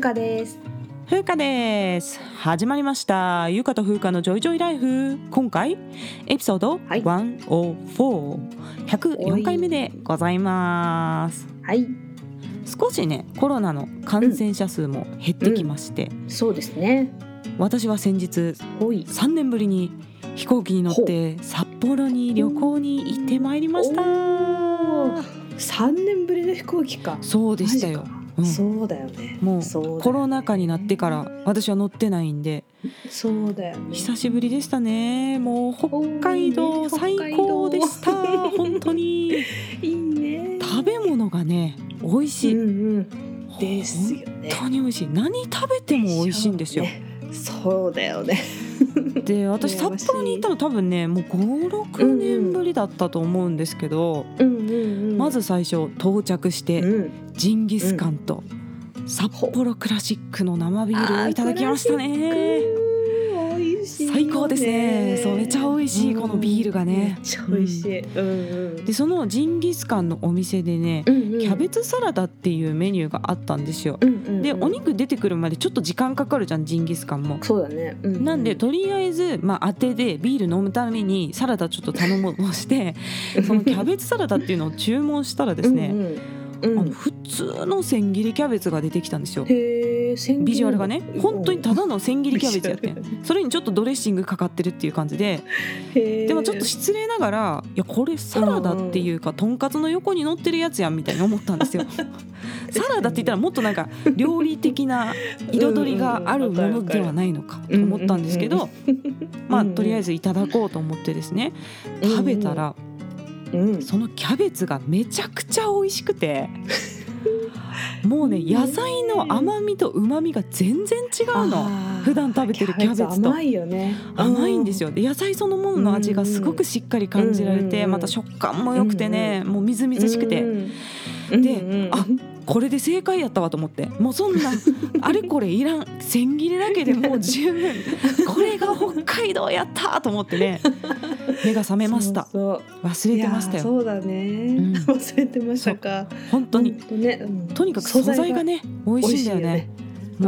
ゆかです。ふうかです。始まりました。ゆかとふうかのジョイジョイライフ。今回エピソードはい。104104回目でございますはい少しねコロナの感染者数も減ってきまして、そうですね私は先日ほい3年ぶりに飛行機に乗って札幌に旅行に行ってまいりましたおー三年ぶりの飛行機かそうでしたようん。そうだよね。もうね。コロナ禍になってから私は乗ってないんで。そうだよね。久しぶりでしたね。もう北海道最高でした。本当に。いいね。食べ物がね美味しい、うんうん。ですよね。本当に美味しい。何食べても美味しいんですよ、ね。そうだよね。で私札幌に行ったの多分ねもう56年ぶりだったと思うんですけど、うんまず最初到着して、うん。ジンギスカンと札幌クラシックの生ビールをいただきましたね美味しいよ最高ですね。そうめちゃ美味しいこのビールがね。めっちゃ美味しい。うんうん。でそのジンギスカンのお店でね、うんうん。キャベツサラダっていうメニューがあったんですよ、うんうんうん。でお肉出てくるまでちょっと時間かかるじゃんジンギスカンも。そうだね。ううなんでとりあえず、まあ、当てでビール飲むためにサラダちょっと頼もうとして そのキャベツサラダっていうのを注文したらですね、うんうんうん。あの普通の千切りキャベツが出てきたんですよ。ビジュアルがね本当にただの千切りキャベツやってそれにちょっとドレッシングかかってるっていう感じで。でもちょっと失礼ながらいやこれサラダっていうかとんかつの横に乗ってるやつやんみたいに思ったんですよ。サラダって言ったらもっとなんか料理的な彩りがあるものではないのかと思ったんですけどまあとりあえずいただこうと思ってですね食べたらうんそのキャベツがめちゃくちゃ美味しくて。もうね野菜の甘みと旨みが全然違うの。普段食べてるキャベツと。甘いよね。甘いんですよ。よで野菜そのものの味がすごくしっかり感じられうんうん。うんてまた食感も良くてねもうみずみずしくて。であこれで正解やったわと思って。もうそんな あれこれいらん。千切りだけでもう十分。これが北海道やったと思ってね。目が覚めました。忘れてましたよ。そうだね、ん。忘れてましたか。本当に。ね、うん。とにかく素材がね美味しいんだよね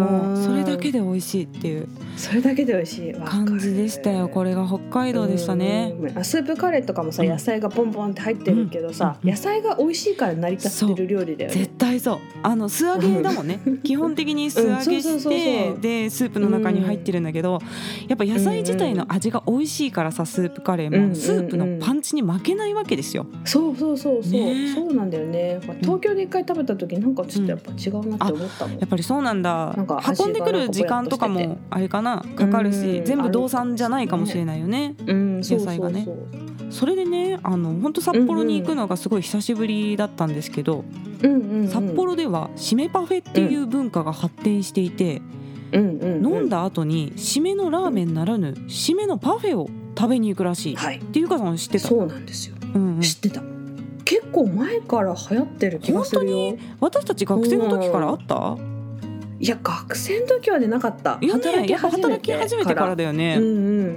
もう。それだけで美味しいっていう。それだけで美味しい。感じでしたよこれが北海道でしたね。スープカレーとかもさうん。野菜がポンポンって入ってるけどさ、うん野菜が美味しいから成り立ってる料理だよね。絶対そう。あの素揚げだもんね。基本的に素揚げしてでスープの中に入ってるんだけどやっぱ野菜自体の味が美味しいからさスープカレーうんもスープのパンチに負けないわけですよ。そうそうそうそう、ね。そうなんだよね。東京で一回食べた時なんかちょっとやっぱ違うなって思ったもん、やっぱりそうなんだなんか運んでくる時間とかもあれかなかかるうしん全部動産じゃないかもしれないよね。野菜がね。それでねあの本当札幌に行くのがすごい久しぶりだったんですけどうんうんうん、札幌では締めパフェっていう文化が発展していてうんうんうん。飲んだ後に締めのラーメンならぬ締めのパフェを食べに行くらしい。っはい。ていうかさん知ってた？そうなんですよ。うんうん。知ってた。結構前から流行ってる気がするよ。私たち学生の時からあった？いや学生の時はでなかった。いやね働き始めて働き始めてからだよね。うん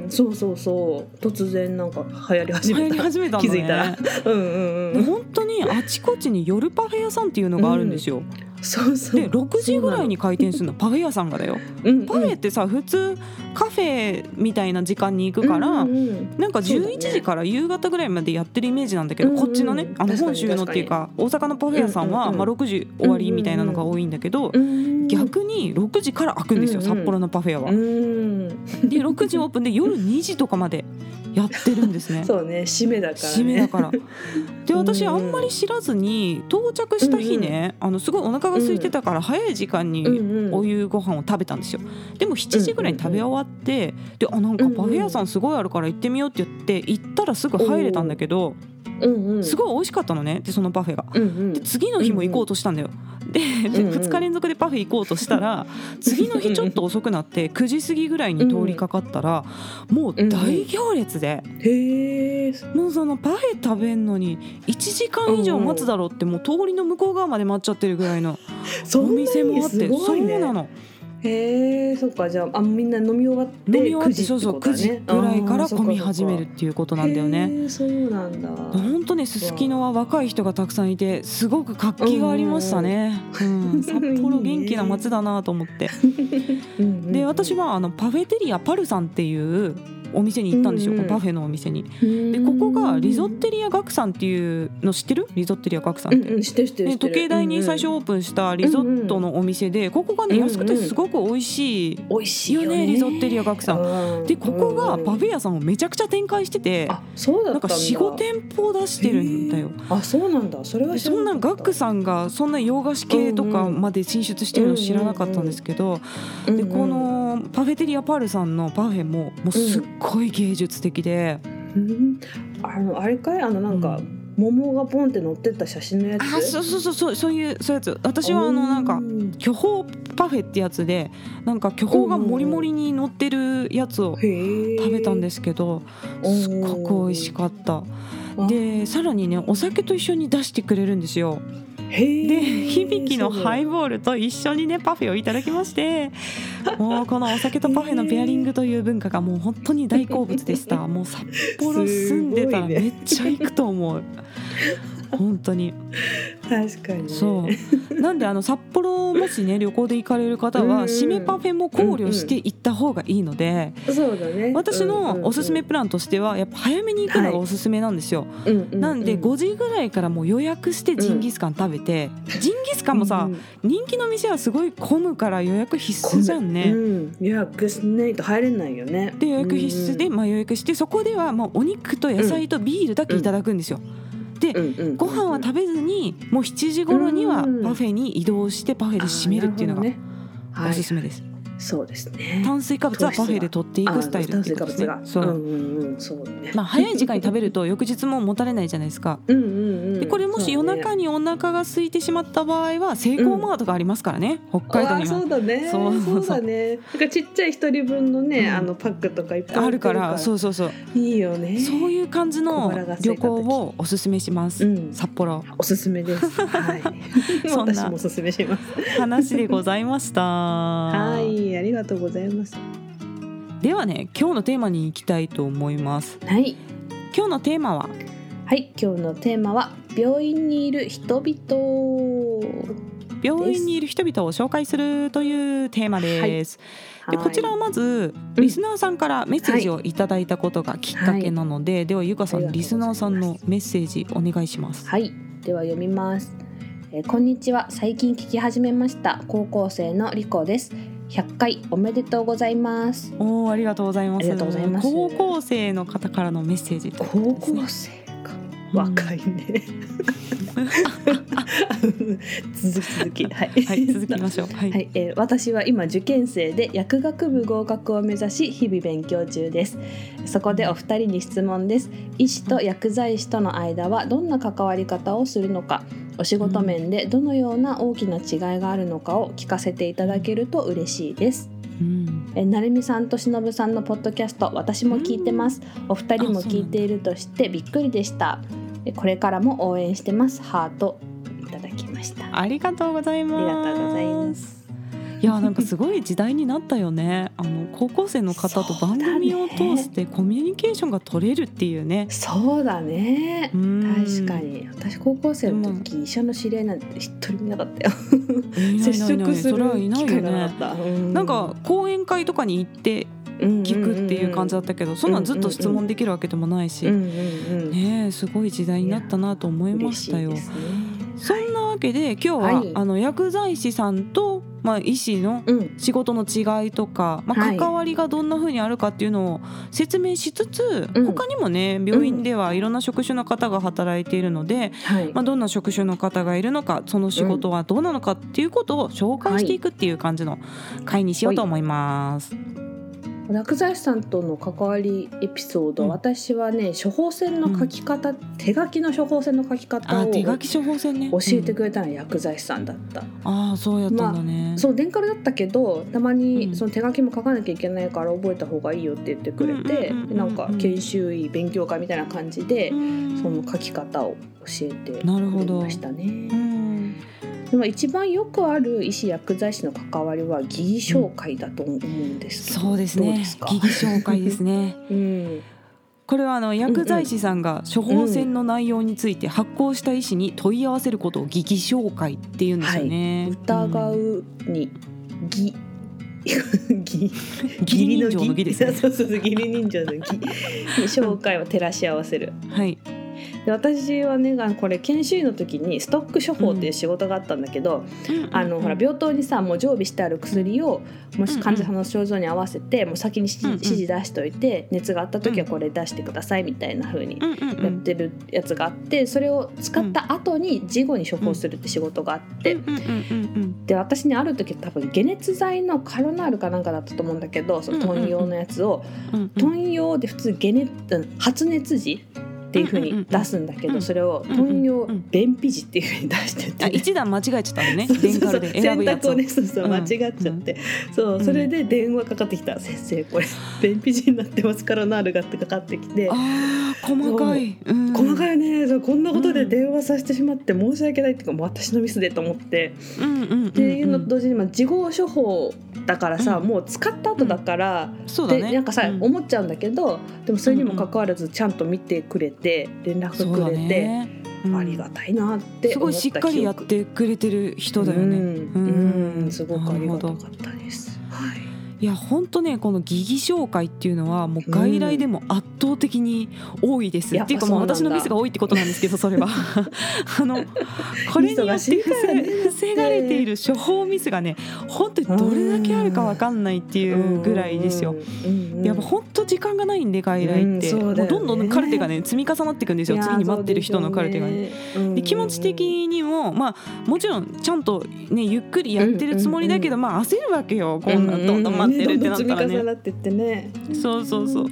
うん。そうそうそう。突然なんか流行り始流行りめた始めたんだね。気づいたら。うんうんうん。で本当にあちこちに夜パフェ屋さんっていうのがあるんですよ。そうそう。で6時ぐらいに開店するの。パフェ屋さんがだよ。うんパフェってさ普通カフェみたいな時間に行くから。うんうんうん。なんかそうだね。11時から夕方ぐらいまでやってるイメージなんだけど、うんうん。こっちのねあの本州のっていうか大阪のパフェ屋さんは、うんうんうん。まあ、6時終わりみたいなのが多いんだけど、うん逆に6時から開くんですよ、うんうん札幌のパフェ屋は。うんで6時オープンで夜2時とかまでやってるんですね。そうね締めだからね締めだから。で私うんあんまり知らずに到着した日ね、あのすごいお腹が空いてたから早い時間にうんうんお湯ご飯を食べたんですよ。でも7時ぐらいに食べ終わって、であなんかパフェ屋さんすごいあるから行ってみようって言って行ったらすぐ入れたんだけど、うんうんすごい美味しかったのねでそのパフェが。うんうんで次の日も行こうとしたんだよ。うんうん2日連続でパフェ行こうとしたら次の日ちょっと遅くなって9時過ぎぐらいに通りかかったらもう大行列で。もうそのパフェ食べんのに1時間以上待つだろうってもう通りの向こう側まで待っちゃってるぐらいの。お店もあってそいうねなのへえそっかじゃああみんな飲み終わって飲み終わって9時そうそう9時ぐらいから混み始めるっていうことなんだよね。そうなんだ本当ねすすきのは若い人がたくさんいてすごく活気がありましたね。うん、札幌元気な街だなと思って。で私はあのパフェテリアパルさんっていうお店に行ったんですよ、うんうんパフェのお店に。ででここがリゾッテリア学さんっていうの知ってる？リゾッテリア学さんって。うんうん知ってる知ってる知ね、ってる。時計台に最初オープンしたリゾットのお店でここがね安くてすごく美味しい美味しいよよねねリゾッテリア学さん。うんでここがパフェェ屋さんをめちゃくちゃ展開しててあそうだなんか45店舗出してるんだよ。あそうなんだ。それはそんなガックさんがそんな洋菓子系とかまで進出してるの知らなかったんですけどん。でこのパフェテリアパールさんのパフェももうすっごい芸術的で、うん。あのあれかい？あのなんか、桃がポンって乗ってった写真のやつ？あそうそうそうそう。そういうそういうやつ。私はあのなんか巨峰パフェってやつでなんか巨峰がもりもりに乗ってるやつを食食べたんですけどすっごく美味しかった。でさらにねお酒と一緒に出してくれるんですよでで響のハイボールと一緒にねパフェをいただきましてもうこのお酒とパフェのペアリングという文化がもう本当に大好物でした。もう札幌住んでたらめっちゃ行くと思う。本当に。確かに。ねそう。なんであの札幌もしね旅行で行かれる方は締めパフェも考慮して行った方がいいのでそうだね。私のおすすめプランとしてはやっぱ早めに行くのがおすすめなんですよ、なんで5時ぐらいからもう予約してジンギスカン食べて、ジンギスカンもさ、人気の店はすごい混むから予約必須じゃんね。うん、予約しないと入れないよね。で予約必須で、まあ、予約してそこではもうお肉と野菜とビールだけいただくんですよ。でご飯は食べずにもう7時頃にはパフェに移動してパフェで締めるっていうのがおすすめです。そうですね。炭水化物はパフェで取っていくスタイルってことですそう。化物が。う。んうんうんそうね。まあ早い時間に食べると翌日も持たれないじゃないですか。うんうんうん。でこれもし夜中にお腹が空いてしまった場合はセイコーマートがありますからね、北海道にあそはうだね。そうそうそう。そうだね。なんかちっちゃい一人分のね、うん。あのパックとかいっぱいあるからそうそうそう。いいよね。そういう感じ小の旅行をおすすめします、うん。札幌。おすすめです。はい。そんな。私もおすすめします。話でございました。はいありがとうございます。ではね今日のテーマに行きたいと思います。はい。今日のテーマは？はい今日のテーマは病院にいる人々。病院にいる人々を紹介するというテーマです、でこちらはまずうん。リスナーさんからメッセージをいただいたことがきっかけなので、ではゆかさんリスナーさんのメッセージお願いします。はい。では読みます、えーこんにちは。最近聞き始めました。高校生のリコです100回おめでとうございます。おーありがとうございます。ありがとうございます。高校生の方からのメッセージというこ高校生？か若いね。続き続き。はい、はい続きましょう。はい、はい、えー私は今受験生で薬学部合格を目指し日々勉強中です。そこでお二人に質問です。医師と薬剤師との間はどんな関わり方をするのか。お仕事面でどのような大きな違いがあるのかを聞かせていただけると嬉しいです。うん。えーなるみさんとしのぶさんのポッドキャスト私も聞いてます。お二人も聞いているとしてびっくりでした。えこれからも応援してます。ハートいただきました。ありがとうございます。ありがとうございます。いやなんかすごい時代になったよね。あの高校生の方と番組を通してコミュニケーションが取れるっていうね。そうだね。うん。確かに。私高校生の時医者の知り合いなんて一人もいなかったよ。接触する機会がなねかった、うん。なんか講演会とかに行って聞くっていう感じだったけどそんなんずっと質問できるわけでもないし、ねえすごい時代になったなと思いましたよ。そんなわけで今日は、はい。あの薬剤師さんと、まあ、医師のうん。仕事の違いとか、まあ、はい。関わりがどんな風にあるかっていうのを説明しつつ、うん。他にもね病院ではいろんな職種の方が働いているので、はい。まあ、どんな職種の方がいるのかその仕事はどうなのかっていうことを紹介していくっていう感じの回にしようと思います。薬剤師さんとの関わりエピソード、うん。私はね処方箋の書き方、手書きの処方箋の書き方あを手書き処方箋ね。教えてうんくれたのは薬剤師さんだった、ああそうやったんだね、そう電カルだったけどたまうん。にその手書きも書かなきゃいけないから覚えた方がいいよって言ってくれてうんうんうんうんうんなんか研修医勉強会みたいな感じでうん。その書き方を教えてくれなるほど。ましたね。うんでも一番よくある医師薬剤師の関わりは疑義紹介だと思うんですけど、そうですね。どうですか？疑義紹介ですね。うん。これはあの薬剤師さんが処方箋の内容について発行した医師に問い合わせることを疑義紹介っていうんですよね、疑うに義。義 義理人情の義ですね。そうそうそう義理人情の義。に紹介を照らし合わせる。はいで私はねこれ研修医の時にストック処方っていう仕事があったんだけど、あのほら病棟にさもう常備してある薬をもし患者さんの症状に合わせてもう先に指示,、出しといて熱があった時はこれ出してくださいみたいな風にやってるやつがあってそれを使った後に事後に処方するって仕事があって、で私ねある時多分解熱剤のカロナールかなんかだったと思うんだけどそのトン用のやつを、うんうんトン用で普通解熱うん発熱時っていう風に出すんだけど、うんそれをうんトン用うん便秘時っていう風に出して。て、あ一段間違えちゃったのね。電カルで選ぶやつを。選択をねそうそううん。間違っちゃって、そううん。それで電話かかってきた「先生これ便秘時になってますカロナールが」ってかかってきて。細かい、う。ん。細かいね。そうこんなことで電話させてしまって申し訳ないっていうか私のミスでと思って、っていうのと同時にまあ事後処方だからさ、うん。もう使った後だから、でなんかさ、うん。思っちゃうんだけどでもそれにもかかわらずちゃんと見てくれて連絡くれて、ねうんありがたいなってすごいしっかりやってくれてる人だよね。うん、うんうんすごくありがたかったです。はい。いや本当ねこの疑義紹介っていうのはもう外来でも圧倒的に多いです、うん。っていうかもう私のミスが多いってことなんですけどそれは。あのこれによって防防がれている処方ミスがね本当にどれだけあるかわかんないっていうぐらいですよ。やっぱ本当時間がないんで外来って、うんね。もうどんどんカルテがね積み重なっていくんですよ。次に待ってる人のカルテがね。で気持ち的にもまあもちろんちゃんとねゆっくりやってるつもりだけど、うん。まあ焦るわけよ。こんなどんどん待ってるってなったらどんどん積みね。重なってってね。そうそうそう。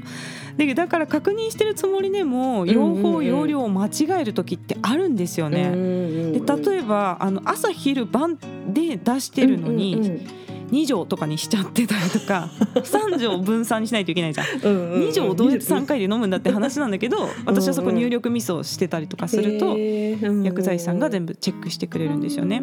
でだから確認してるつもりでもん用法用量を間違える時ってあるんですよね。で例えばあの朝昼晩で出してるのに2錠とかにしちゃってたりとか 3錠分散にしないといけないじゃん。2錠をどうやって3回で飲むんだって話なんだけど私はそこ入力ミスをしてたりとかすると薬剤師さんが全部チェックしてくれるんですよね。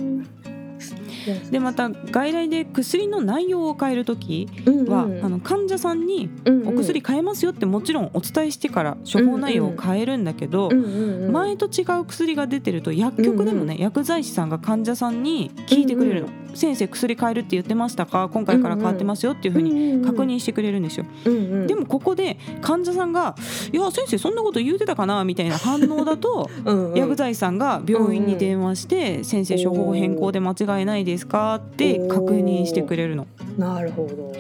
でまた外来で薬の内容を変える時は、あの患者さんにお薬変えますよってもちろんお伝えしてから処方内容を変えるんだけど、前と違う薬が出てると薬局でもね、薬剤師さんが患者さんに聞いてくれるの、先生薬変えるって言ってましたか？今回から変わってますよっていうふうに確認してくれるんですよ、でもここで患者さんが「いや先生そんなこと言うてたかな?」みたいな反応だと 薬剤師さんが病院に電話して「先生処方変更で間違いないですか?」って確認してくれるの。なるほど。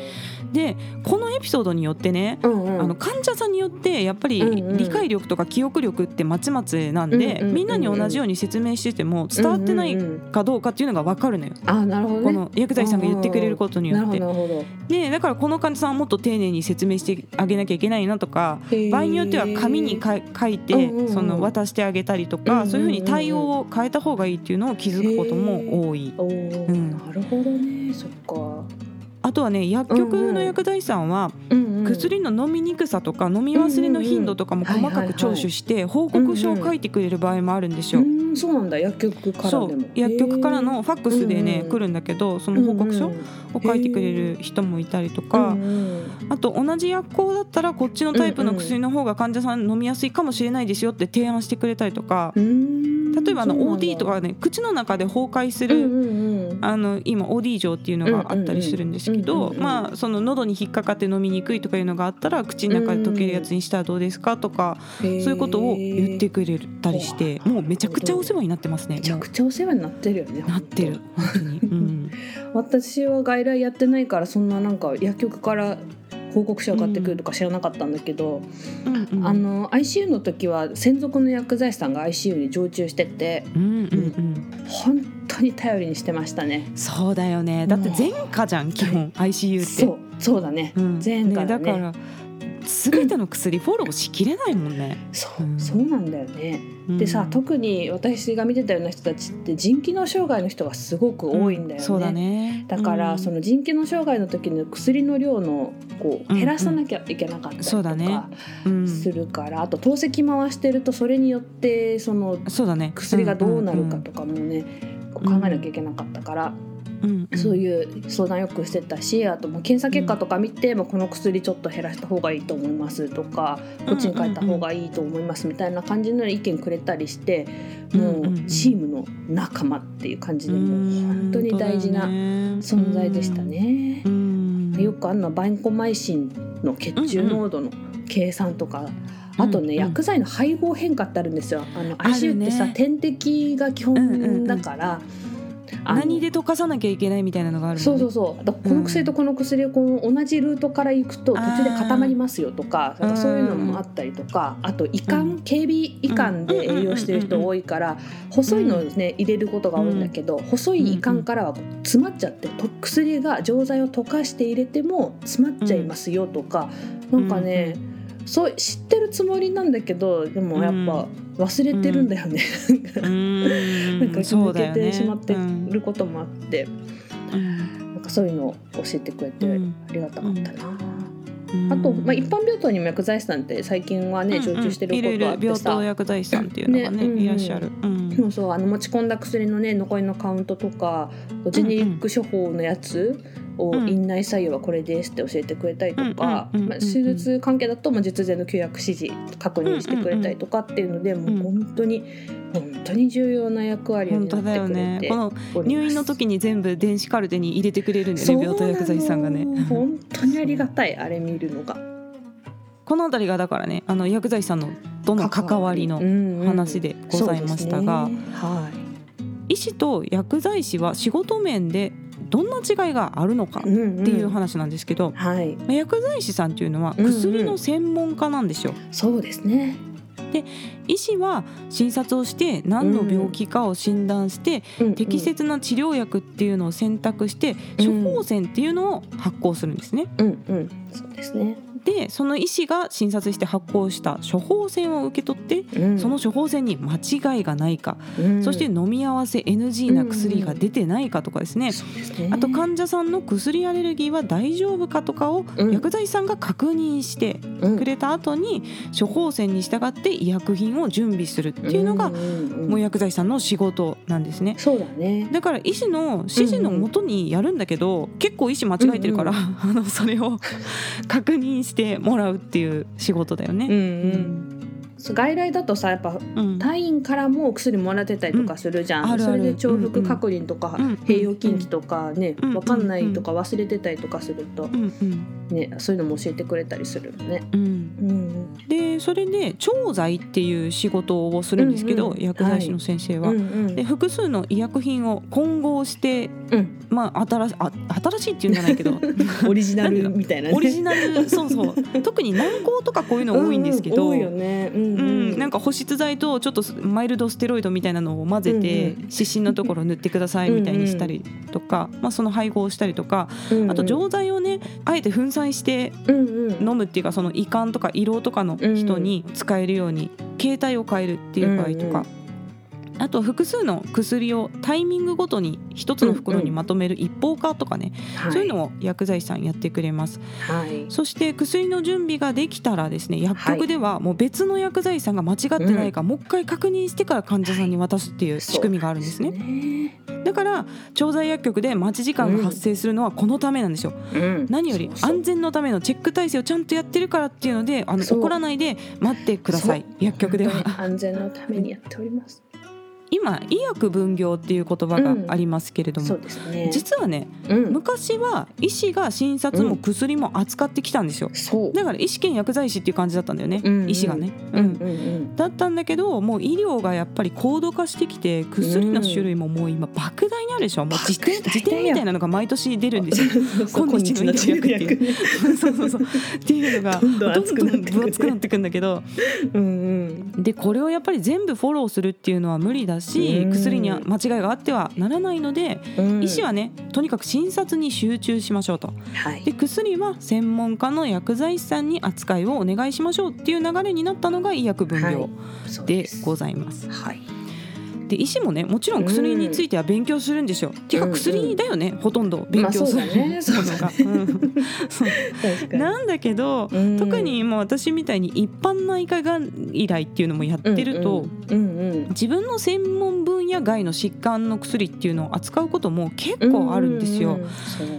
でこのエピソードによってね、うんうんあの患者さんによってやっぱり理解力とか記憶力ってまちまちなんで、うんうんみんなに同じように説明してても伝わってないかどうかっていうのが分かるのよ。あなるほどね。この薬剤師さんが言ってくれることによってどなるほど。でだからこの患者さんはもっと丁寧に説明してあげなきゃいけないなとか場合によっては紙にか書いて、うんうんうんその渡してあげたりとか、うんうんうんそういうふうに対応を変えた方がいいっていうのを気づくことも多い。うんなるほどね。そっか。あとはね薬局の薬剤師さんは薬の飲みにくさとか飲み忘れの頻度とかも細かく聴取して報告書を書いてくれる場合もあるんですよ。う。んそうなんだ薬局から。薬局からのファックスでね、来るんだけどその報告書を書いてくれる人もいたりとか、あと同じ薬効だったらこっちのタイプの薬の方が患者さん飲みやすいかもしれないですよって提案してくれたりとか、例えばあの OD とかね口の中で崩壊するあの今オーディー錠っていうのがあったりするんですけどまあその喉に引っかかって飲みにくいとかいうのがあったら口の中で溶けるやつにしたらどうですかとかそういうことを言ってくれたりしてもうめちゃくちゃお世話になってますね。めちゃもくちゃお世話になってるよねうなってる。本当に、うん、私は外来やってないからそんななんか薬局から報告書が買ってくるとか知らなかったんだけど、うんうんあの ICU の時は専属の薬剤師さんが ICU に常駐しててうんうんうん本当に頼りにしてましたね。そうだよね。だって全科じゃん基本 ICU って。そうそうだね、うん。全科だねだから全ての薬フォローしきれないもんね、そう、うん。そうなんだよね。うん。でさ特に私が見てたような人たちって腎機能障害の人がすごく多いんだよね、そうだね。だから、うん。その腎機能障害の時の薬の量のこううん減らさなきゃいけなかったりとそうだね。かうん。するから、あと透析回してるとそれによってそのそうだね。薬がどうなるかとかもね、考えなきゃいけなかったから、うんうん。そういう相談よくしてたしあともう検査結果とか見て、もうこの薬ちょっと減らした方がいいと思いますとかこっちに変えた方がいいと思いますみたいな感じの意見くれたりして、もうチームの仲間っていう感じでもう本当に大事な存在でしたね。うん。よくあんのバンコマイシンの血中濃度の計算とか、あとね、うんうん。薬剤の配合変化ってあるんですよ。あのある ICU ってさ、ね点滴が基本だから、あの何で溶かさなきゃいけないみたいなのがあるね。そうそうそう。この薬とこの薬をこの同じルートから行くと途中で固まりますよとかなんかそういうのもあったりとかあと胃う管警備胃管で栄養してる人多いから細いのをね入れることが多いんだけど細い胃管からは詰まっちゃってと薬が錠剤を溶かして入れても詰まっちゃいますよとかなんかねそう知ってるつもりなんだけどでもやっぱ忘れてるんだよね。うん。なんか抜けてしまってうんることもあって、うん。なんかそういうのを教えてくれてうん。ありがたかったな。うん。あと、まあ、一般病棟にも薬剤師さんって最近はね常駐してることあってさ、病棟薬剤師さんっていうのがねねうん。うんいらっしゃる。うん。そうそうあの持ち込んだ薬のね残りのカウントとかジェネリック処方のやつをうん院内採用はこれですって教えてくれたりとか、まあ、手術関係だとまあ術前の休薬指示確認してくれたりとかっていうので、ん。もう本当に本当に重要な役割を担ってくれて。ね。入院の時に全部電子カルテに入れてくれるんだよね病棟薬剤師さんがね。本当にありがたいあれ見るのが。このあたりがだからねあの薬剤師さんのとの関わりの話でございましたが、ね。はい。医師と薬剤師は仕事面でどんな違いがあるのかっうんうん。ていう話なんですけど、はい。まあ薬剤師さんっていうのはうんうん。薬の専門家なんですよ。そうですね。医師は診察をして何の病気かを診断して、適切な治療薬っていうのを選択して、うん。処方箋っていうのを発行するんですね。うんうん。そうですね、でその医師が診察して発行した処方箋を受け取って、うん。その処方箋に間違いがないか、うん。そして飲み合わせ NG な薬が出てないかとかですね、そうですね。あと患者さんの薬アレルギーは大丈夫かとかをうん。薬剤師さんが確認してうん。くれた後に処方箋に従って医薬品を準備するっていうのがんんん。もう薬剤師さんの仕事なんですね。そうだね。だから医師の指示のもとにやるんだけど、結構医師間違えてるから、あのそれを 確認してもらうっていう仕事だよね。うんうん。外来だとさやっぱうん。隊員からもお薬もらってたりとかするじゃん、うん。それで重複確認とか、うん。うん。併用禁忌とかね、うん。わかんないとか忘れてたりとかすると、うん。うんね、そういうのも教えてくれたりするのね。うん。うん。でそれで調剤っていう仕事をするんですけど、うんうん。薬剤師の先生は。うんうん。で複数の医薬品を混合して、うん。まあ、新しあ新しいっていうんじゃないけど。オリジナルみたいなね。オリジナルそうそう。特に軟膏とかこういうの多いんですけど、うんうん多いよね。うんううん。ん、なんか保湿剤とちょっとマイルドステロイドみたいなのを混ぜて、うんうん。湿疹のところ塗ってくださいみたいにしたりとか、まあ、その配合をしたりとか。うんうん。あと錠剤をねあえて粉砕して飲むっていうかその胃管とか胃ろうとかの人に使えるように形態を変えるっていう場合とか、あと複数の薬をタイミングごとに一つの袋にまとめる一方化とかね、はい。そういうのを薬剤師さんやってくれます。はい。そして薬の準備ができたらですね薬局ではもう別の薬剤師さんが間違ってないか、もう一回確認してから患者さんに渡すっていう仕組みがあるんですね。ね。だから調剤薬局で待ち時間が発生するのはこのためなんですよ。うん。何より安全のためのチェック体制をちゃんとやってるからっていうのであの怒らないで待ってください。薬局では。安全のためにやっております。今医薬分業っていう言葉がありますけれども、そうですね。実はねうん。昔は医師が診察も薬も扱ってきたんですよ。そう。だから医師兼薬剤師っていう感じだったんだよね、うんうん。医師がね、うんうんうん。だったんだけどもう医療がやっぱり高度化してきて薬の種類ももう今莫大にあるでしょ。もう辞典辞典みたいなのが毎年出るんですよ。今日の医療薬っていうそうそうそう。っていうのがどんどんどん厚くなってくるどん分厚くなってくんだけど。うんうんでこれをやっぱり全部フォローするっていうのは無理だしうん。薬には間違いがあってはならないのでうん。医師はねとにかく診察に集中しましょうと。はい。で薬は専門家の薬剤師さんに扱いをお願いしましょうっていう流れになったのが医薬分はい。業です。ございます。はいで医師もねもちろん薬については勉強するんですよ。っていうかうん薬だよね、ほとんど勉強する。なんだけど、うん。特にもう私みたいに一般内科が依頼っていうのもやってると、自分の専門分野外の疾患の薬っていうのを扱うことも結構あるんですよ。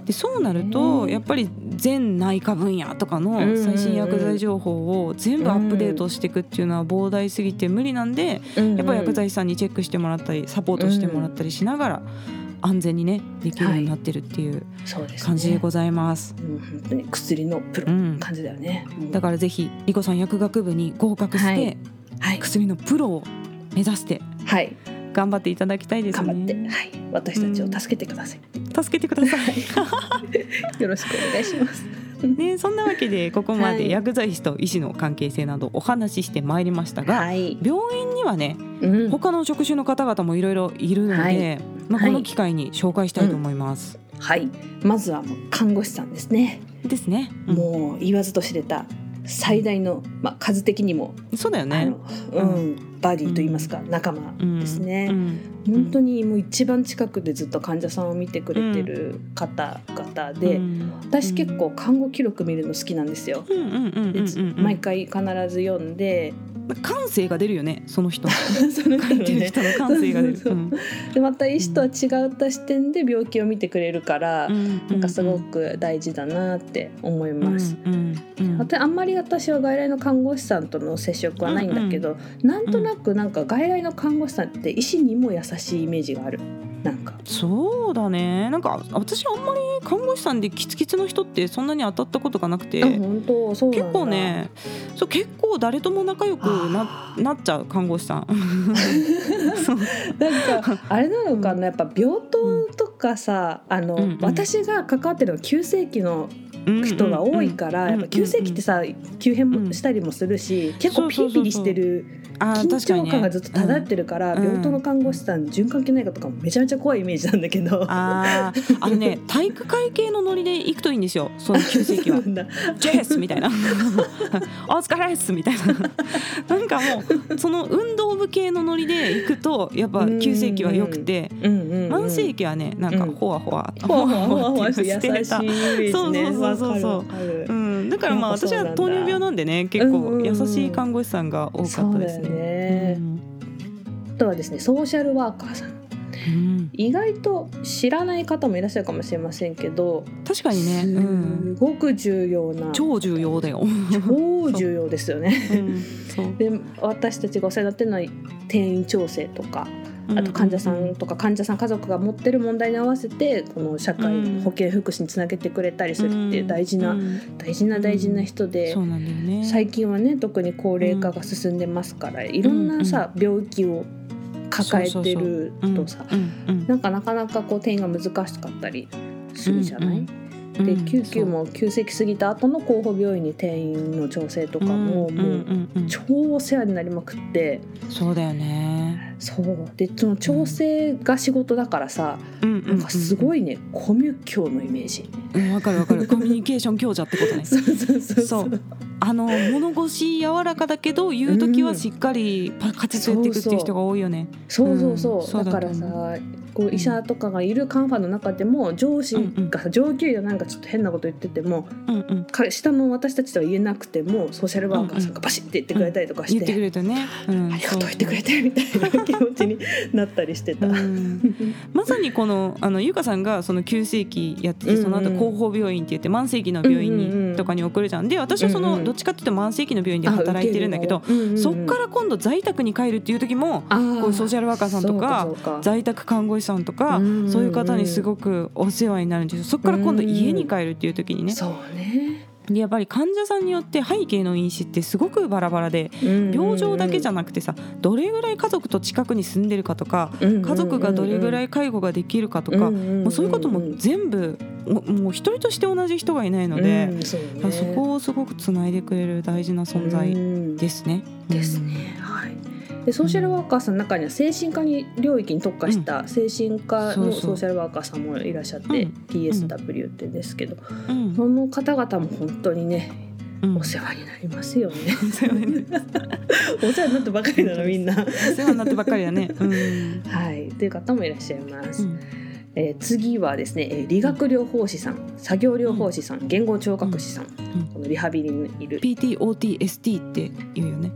でそうなるとねやっぱり全内科分野とかの最新薬剤情報を全部アップデートしていくっていうのは膨大すぎて無理なんでやっぱり薬剤師さんにチェックしてもらったりサポートしてもらったりしながら安全にねできるようになってるっていう感じでございます。うん本当に薬のプロうん感じだよね。だからぜひリコさん薬学部に合格しはいてはい薬のプロを目指してはい頑張っていただきたいです頑張ってね。はい私たちを助けてください。助けてください。よろしくお願いします。ね、そんなわけで ここまはいで薬剤師と医師の関係性などお話ししてまいりましたが、はい。病院にはねうん他の職種の方々もいろいろいるので、はいまあ、はいこの機会に紹介したいと思います。はい。まずはもう看護師さんですね。ですね。うんもう言わずと知れた最大のまあ数的にもそうだよあね。のうんバディと言いますか仲間うんですね。うん。本当にもう一番近くでずっと患者さんを見てくれてる方々で、うん。私結構看護記録見るの好きなんですよ。毎回必ず読んで感性が出るよねその人。の その書いてる人の感性が出る。でまた医師とは違った視点で病気を見てくれるから、なんかすごく大事だなって思います。うん。うん。うん。あんまり私は外来の看護師さんとの接触はないんだけど、なんとなくなんか外来の看護師さんって医師にも優しいイメージがあるなんか。そうだね。なんか私あんまり看護師さんでキツキツの人ってそんなに当たったことがなくて。あ本当？そう結構ねそう結構誰とも仲良くなあ。なっちゃう看護師さん。なんかあれなのかな？やっぱ病棟とかさあの、うんうん。私が関わってるのは急性期の人が多いから、やっぱ急性期ってさ急変もしたりもするし、結構ピリピリしてる緊張感がずっと漂ってるから、うん。病棟の看護師さん循環器内科とかもめちゃめちゃ怖いイメージなんだけど。あーあのね 体育会系のノリで行くといいんですよ。その急性期は。そうなんだ。チェスみたいな。お疲れっすみたいな。なんかもうその運動部系のノリで行くとやっぱ急性期は良くてうんうんうん。慢性期はねなんかうん。ほわほわほわほわほわほわして優しいイメ捨てたージね。そうそうそう。そううん、だからまあ私は糖尿病なんでね結構優しい看護師さんが多かったですね。あとはですねソーシャルワーカーさん。うん。意外と知らない方もいらっしゃるかもしれませんけど、確かにね、うん、すごく重要な。超重要だよ。超重要ですよね。うん。で私たちがお世話になってるのは転院調整とかあと患者さんとか患者さん家族が持ってる問題に合わせてこの社会うん。保健福祉につなげてくれたりするっていう大事なうん大事な大事な人で。最近はね特に高齢化が進んでますからいろんなさ病気を抱えてるとさなんかなかなかこう転院が難しかったりするじゃない、うんでうん救急も急性期過ぎた後の候補病院に転院の調整とかもうんもううんうんうん超お世話になりまくってそうだよね。そうでその調整が仕事だからさうんうんなんかすごい。いねコミュ教のイメージ。うんわかるわかる。コミュニケーション強者ってことね。そうそうそうそそうう。あの物腰柔らかだけど言う時はしっかりパカチッとやっていくっていう人が多いよね。そうそうそう、うんそうだからさこう医者とかがいるカンファの中でも上司が上級医がなんかちょっと変なこと言ってても、うんうん。か下の私たちとは言えなくてもソーシャルワーカーさんがバシッて言ってくれたりとかして、言ってくれたね、うん ありがとう言ってくれてみたいな気持ちになったりして。た。まさにこのあのゆかさんがその急性期やっててその後後方病院って言って慢性期の病院うんうんうんにとかに送るじゃん。で私はそのどっちかっていうと慢性期の病院で働いてるんだけど、そっから今度在宅に帰るっていう時もこうソーシャルワーカーさんとか。在宅看護師さんとかうん。そういう方にすごくお世話になるんですよ。そこから今度家に帰るっていう時にね。そうね。でやっぱり患者さんによって背景の因子ってすごくバラバラで病状だけじゃなくてさどれぐらい家族と近くに住んでるかとか家族がどれぐらいい介護ができるかとかもうそういうことも全部ももう一人として同じ人がいないので、そそこをすごくつないでくれる大事な存在ですね。ですね。はい。でソーシャルワーカーさんの中には精神科に領域に特化した精神科のソーシャルワーカーさんもいらっしゃって、うん PSW ってですけど、うんその方々も本当にねうんお世話になりますよね。お世話になってばかりなのみんな。お世話になってばっかりだね。うんはい、という方もいらっしゃいます。うんえー次はですね、えー理学療法士さん、作業療法士さん、言語聴覚士さん、んこのリハビリにいる。PTOTST って言うよね。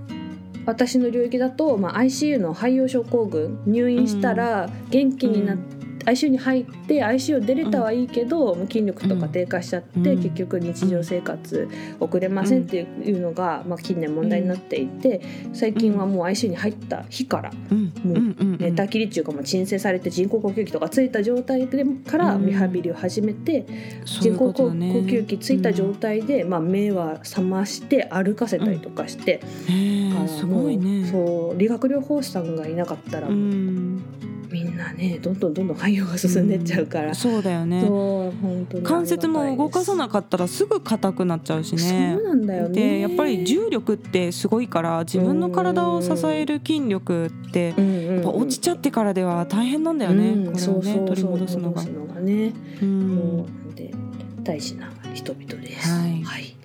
私の領域だと、まあ、ICU の肺葉症候群入院したら元気になっうん ICU に入って ICU 出れたはいいけど、もう筋力とか低下しちゃって、うん。結局日常生活送れませんっていうのが、まあ、近年問題になっていて最近はもう ICU に入った日からうん。もう寝たきりっていうかもう鎮静されて人工呼吸器とかついた状態でからうん。リハビリを始めて、人工呼吸器ついた状態で、まあ、目は覚まして歩かせたりとかして、すごいね。そう理学療法士さんがいなかったら、うんみんなねどんどんどんどん肺葉が進んでっちゃうから、そうだよね。そう本当に関節も動かさなかったらすぐ硬くなっちゃうしね。そう。なんだよね。でやっぱり重力ってすごいから自分の体を支える筋力ってやっぱ落ちちゃってからでは大変なんだよね、うんこれをね取り戻すのが。ね、うん。なんで大事な人々です。はい。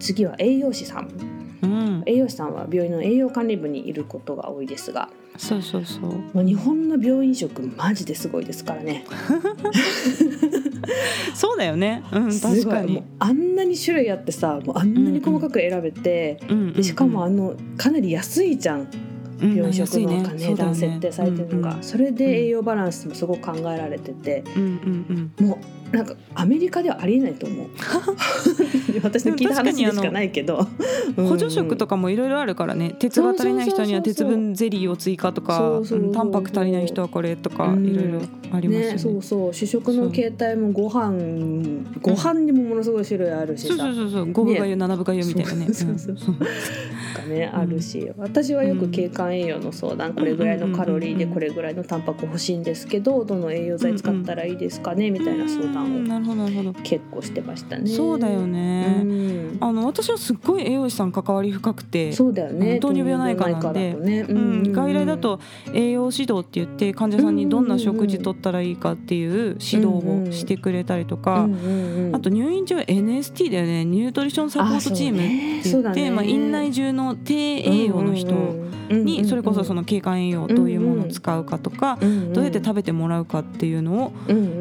次は栄養士さん。うん、栄養士さんは病院の栄養管理部にいることが多いですが、そうそうそう。もう日本の病院食マジですごいですからね。そうだよね。うん確かに。あんなに種類あってさ、もうあんなに細かく選べて、うんうんうんでしかもあのかなり安いじゃん。うん病食の値段設定されてるのが、それで栄養バランスもすごく考えられてて、もうなんかアメリカではありえないと思う。私の聞いた話でしかないけど。うん、補助食とかもいろいろあるからね。鉄が足りない人には鉄分ゼリーを追加とかタンパク足りない人はこれとかうん。いろいろありますよね。ねそうそう。主食の形態もご飯ご飯にもものすごい種類あるしさ、そうそうそうそう。五分がゆ七分がゆみたいなね。そうそうそうう。んあるし。私はよく経管栄養の相談これぐらいのカロリーでこれぐらいのタンパク欲しいんですけどどの栄養剤使ったらいいですかねみたいな相うん談をなるほどなるほど。結構してましたね。そうだようねん。あの私はすっごい栄養士さん関わり深くてそうだよね。糖尿病内科なんで。ね。うん、外来だと栄養指導って言って患者さんにどんな食事とったらいいかっていう指導をしてくれたりとか、あと入院中は NST だよね。ニュートリションサポートチームって言って、まあ、院内中の低栄養の人にそれこそその経管栄養どういうものを使うかとか、どうやって食べてもらうかっていうのを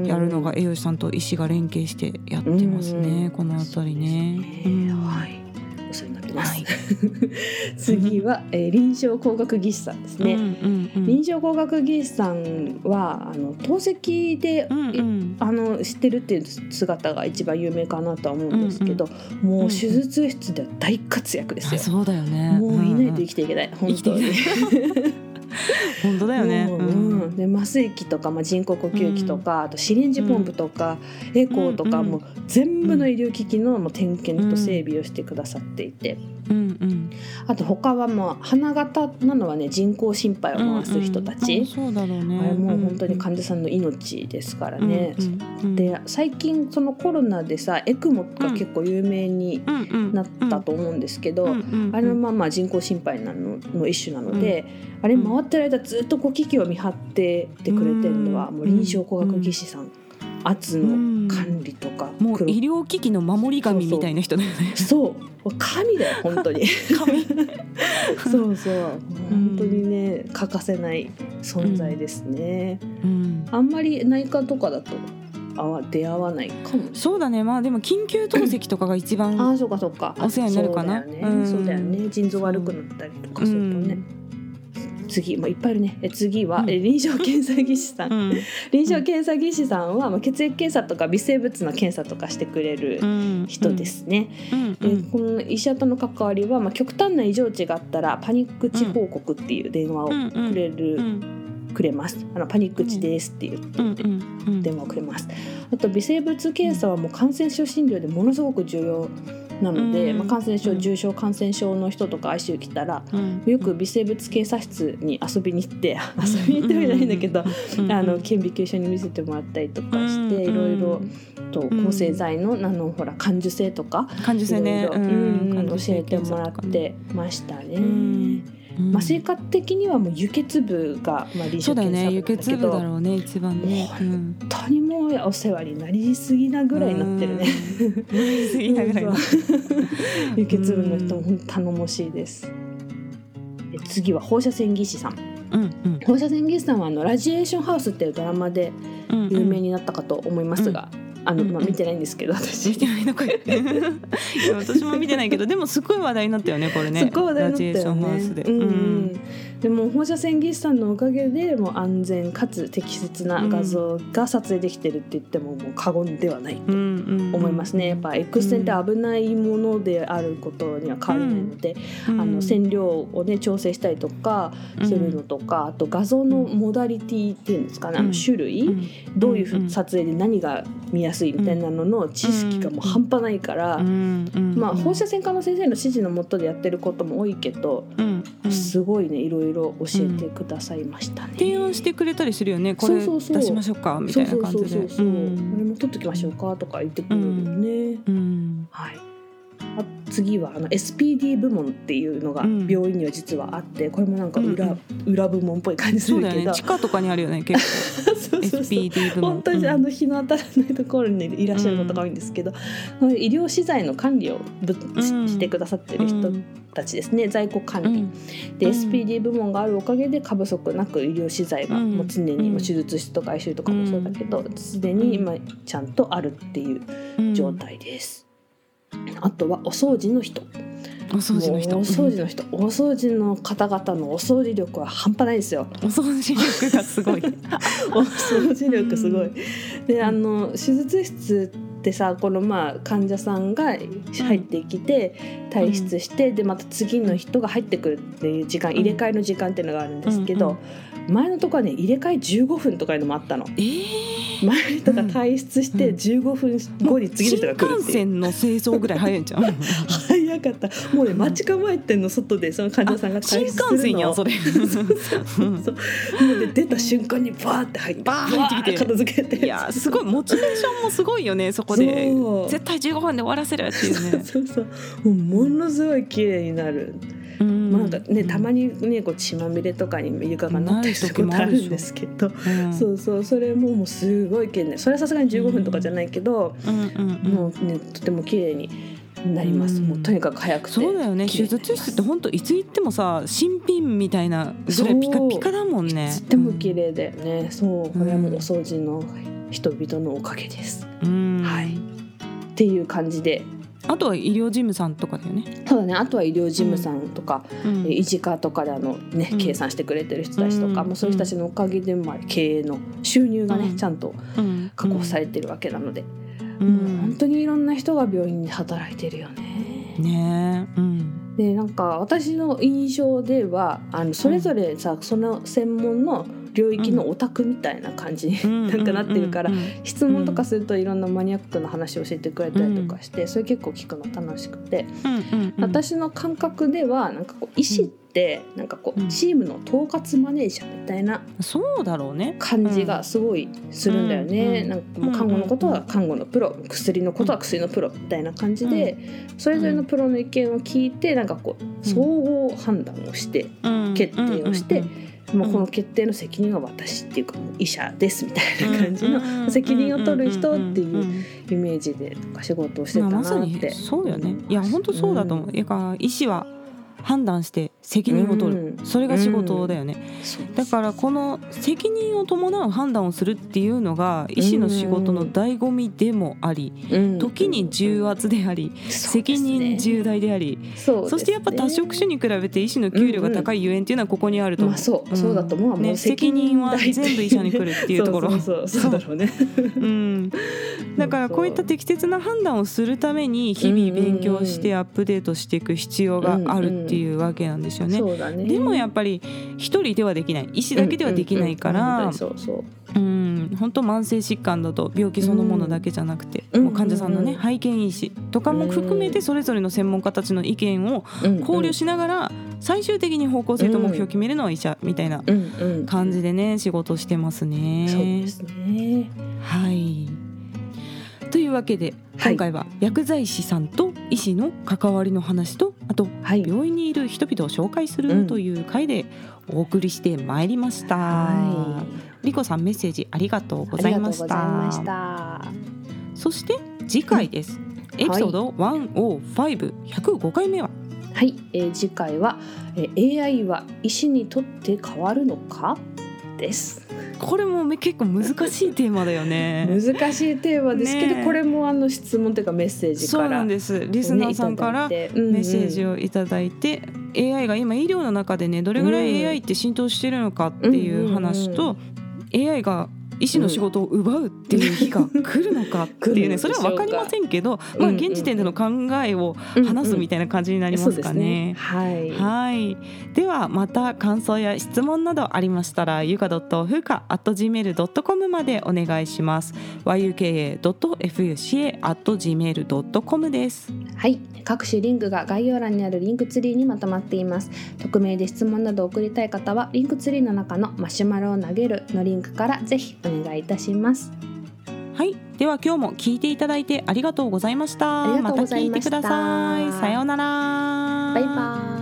やるのが栄養士さんと医師が連携してやってますね、この辺りね。うん。はい。お世話になってます、はい。次は、えー臨床工学技師さんですね、うんうんうん。臨床工学技師さんはあの透析で、うんうん。あの知ってるっていう姿が一番有名かなとは思うんですけど、もう手術室では大活躍ですよ、あそうだよね。もういないと生ききていけない、本生きて当に 本当だよね。もううん。うん。で麻酔器とか、まあ、人工呼吸器とか、あとシリンジポンプとか、エコーとか、うんもう全部の医療機器のもう点検と整備をしてくださっていて、うんうんあと他はまあ花形なのはね人工心肺を回す人たち、うんうんそうだろうね。あれもう本当に患者さんの命ですからね。うんうんで最近そのコロナでさエクモが結構有名にうん。うんなったと思うんですけど、うんうんあれのまあまあ人工心肺なのの一種なので、あれ回ってる間ずっとこう機器を見張っててくれてるのはうん。もう臨床工学技師さん圧の管理とか、もう医療機器の守り神みたいな人だよね。そう神だよ本当に。神。そうそう。本当にね欠かせない存在ですね、うん。あんまり内科とかだとあわ出会わないかも。そうだね。まあでも緊急透析とかが一番ああそうかそうか。お世話になるかな。そうだよね,、うん。そうだよね。腎臓悪くなったりとかするとね、次もういっぱいいるね。え次は、うん。え臨床検査技師さん、うん。臨床検査技師さんは、まあ、血液検査とか微生物の検査とかしてくれるうん。人ですね、うん。でこの医者との関わりは、まあ、極端な異常値があったらパニック値報告っていう電話をくれる、うん。くれます。あのパニック値ですって言って、電話をくれます。あと微生物検査はもう感染症診療でものすごく重要なので、うんまあ、感染症うん重症感染症の人とか ICU 来たらうん。よく微生物検査室に遊びに行って遊びに行ってはいないんだけど、うんあの顕微鏡一緒に見せてもらったりとかして、うんいろいろと抗生剤の,、あのほら感受性とか感受性ね。いろいろうん。教えてもらってましたね。うん。まあ、生活的にはもう輸血部が、まあ、臨そうだよね。輸床検査部だけど。血部だろうね一番ね。もう本当にもうお世話になりすぎなぐらいになってるね。うん。なりすぎなぐらいの そう輸血部の人も頼もしいです。で次は放射線技師さん。うんうん。放射線技師さんはあのラジエーションハウスっていうドラマでうん。有名になったかと思いますが、あのまあ、うん見てないんですけど私。見てないのかい いや私も見てないけどでもすごい話題になったよねこれね。すっごい話題になったよラジエーションハウスで。ねうん。うんでも放射線技師さんのおかげでもう安全かつ適切な画像が撮影できてるって言ってももう過言ではないと思いますね。やっぱ X 線って危ないものであることには変わりないので、あの線量をね調整したりとかするのとか、あと画像のモダリティっていうんですかね、あの種類、どういう撮影で何が見やすいみたいなのの知識がもう半端ないから、まあ放射線科の先生の指示のもとでやってることも多いけど、すごいねいろいろ教えてくださいましたね。提案してくれたりするよねこれ出しましょうかみたいな感じで。これも撮っときましょうかとか言ってくれるよね。うんはい。あ次はあの SPD 部門っていうのがうん。病院には実はあって、これもなんか裏、うん。裏部門っぽい感じするけど、ね。地下とかにあるよね結構。そうそうそう。SPD 部門。本当にあの日の当たらないところにいらっしゃることが多いんですけど、医療資材の管理をぶしてくださってる人たちですね、在庫管理、うん。でうん。SPD 部門があるおかげで過不足なく医療資材がうんもう常に、うんもう手術室とか ICU とかもそうだけどすで、に今ちゃんとあるっていう状態です。あとはお掃除の人。お掃除の人。お掃除の人。お掃除の方々のお掃除力は半端ないですよ。お掃除力がすごい。お掃除力すごい。であの手術室ってさこのまあ患者さんが入ってきて退出して、でまた次の人が入ってくるっていう時間入れ替えの時間っていうのがあるんですけど、うん前のところはね入れ替え15分とかいうのもあったの。えー。前の人が退出してうん。15分後に次の人が来るっていう。新幹線の清掃ぐらい早いんじゃん早かった。もうね待ち構えてんの外でその患者さんが新退出するの幹線やんそれ。そうそうもうで出た瞬間にバーって入ってバー入ってきて。片付けて。いやすごいモチベーションもすごいよねそこで。そう。絶対15分で終わらせるっていうね。そうそうもうものすごい綺麗になる、うんまあ、なんかねたまにねこう血まみれとかに床がなったりすることあるんですけど、うん。そうそうそれももうすごい綺麗それはさすがに15分とかじゃないけど、うんうんうん。もうねとても綺麗になります、うん。もうとにかく早くて。そうだよね。手術室って本当いつ行ってもさ新品みたいなぐらいピカピカだもんね。とっても綺麗だよね、そうこれはもうお掃除の人々のおかげです、うん。はい。っていう感じであとは医療事務さんとかだよね。そうだね。あとは医療事務さんとか、うん。え医事課とかであの、ねうん。計算してくれてる人たちとか、うん。もうそういう人たちのおかげで、まあ、経営の収入がね、うん。ちゃんとうん。確保されてるわけなので、うん。本当にいろんな人が病院で働いてるよね。ねえ。うん。でなんか私の印象ではあのそれぞれさ、その専門の領域のオタクみたいな感じに、なんかなってるから、うん。質問とかするといろんなマニアックな話を教えてくれたりとかして、それ結構聞くの楽しくて、私の感覚ではなん。かこう医師ってなんかこううん。チームの統括マネージャーみたいなそうだろうね。感じがすごいするんだよね、うん。なんかもう看護のことは看護のプロ薬のことは薬のプロみたいな感じで、それぞれのプロの意見を聞いてなんかこう総合判断をして決定をしてもうこの決定の責任は私っていうかもう医者ですみたいな感じの責任を取る人っていうイメージで仕事をしてたなって、まあ、まさにそうよねいや本当そうだと思う、うん、やか医師は判断して責任を取る、うん、それが仕事だよね、うん、だからこの責任を伴う判断をするっていうのが医師の仕事の醍醐味でもあり、うん、時に重圧であり、責任重大でありそ、してやっぱ多職種に比べて医師の給料が高いゆえんっていうのはここにあると思う、まあ、そうそうだと思う、ね、責任は全部医者に来るっていう ところ。そうそうだろうね、うん、だからこういった適切な判断をするために日々勉強してアップデートしていく必要があるっていうわけなんですよね。でもやっぱり一人ではできない。医師だけではできないから本当慢性疾患だと病気そのものだけじゃなくて、もう患者さんのね拝見医師とかも含めてそれぞれの専門家たちの意見を考慮しながら最終的に方向性と目標を決めるのは医者みたいな感じでね仕事してますね。そうですね。はいというわけで今回は薬剤師さんと医師の関わりの話とあと病院にいる人々を紹介するという回でお送りしてまいりました。はい、リコさんメッセージありがとうございました。そして次回です。うん、エピソード105、105回目は？はい、えー、次回は、えー、AI は医師にとって変わるのか？です。これも結構難しいテーマだよね。難しいテーマですけど、ね、これもあの質問というかメッセージから、そうなんです。リスナーさんからメッセージをいただいて、うんうん、AI が今医療の中でねどれぐらい AI って浸透してるのかっていう話と、AI が医師の仕事を奪うっていう日が来るのかっていうねそれは分かりませんけど、まあ、現時点での考えを話すみたいな感じになりますかね。はい、はい。ではまた感想や質問などありましたらゆか .fuka.gmail.com までお願いします。yuka.fuca.gmail.com です。はい。各種リンクが概要欄にあるリンクツリーにまとまっています。匿名で質問などを送りたい方はリンクツリーの中のマシュマロを投げるのリンクからぜひお願いいたします。はい。では今日も聞いていただいてありがとうございました。また聞いてください。さようなら。バイバイ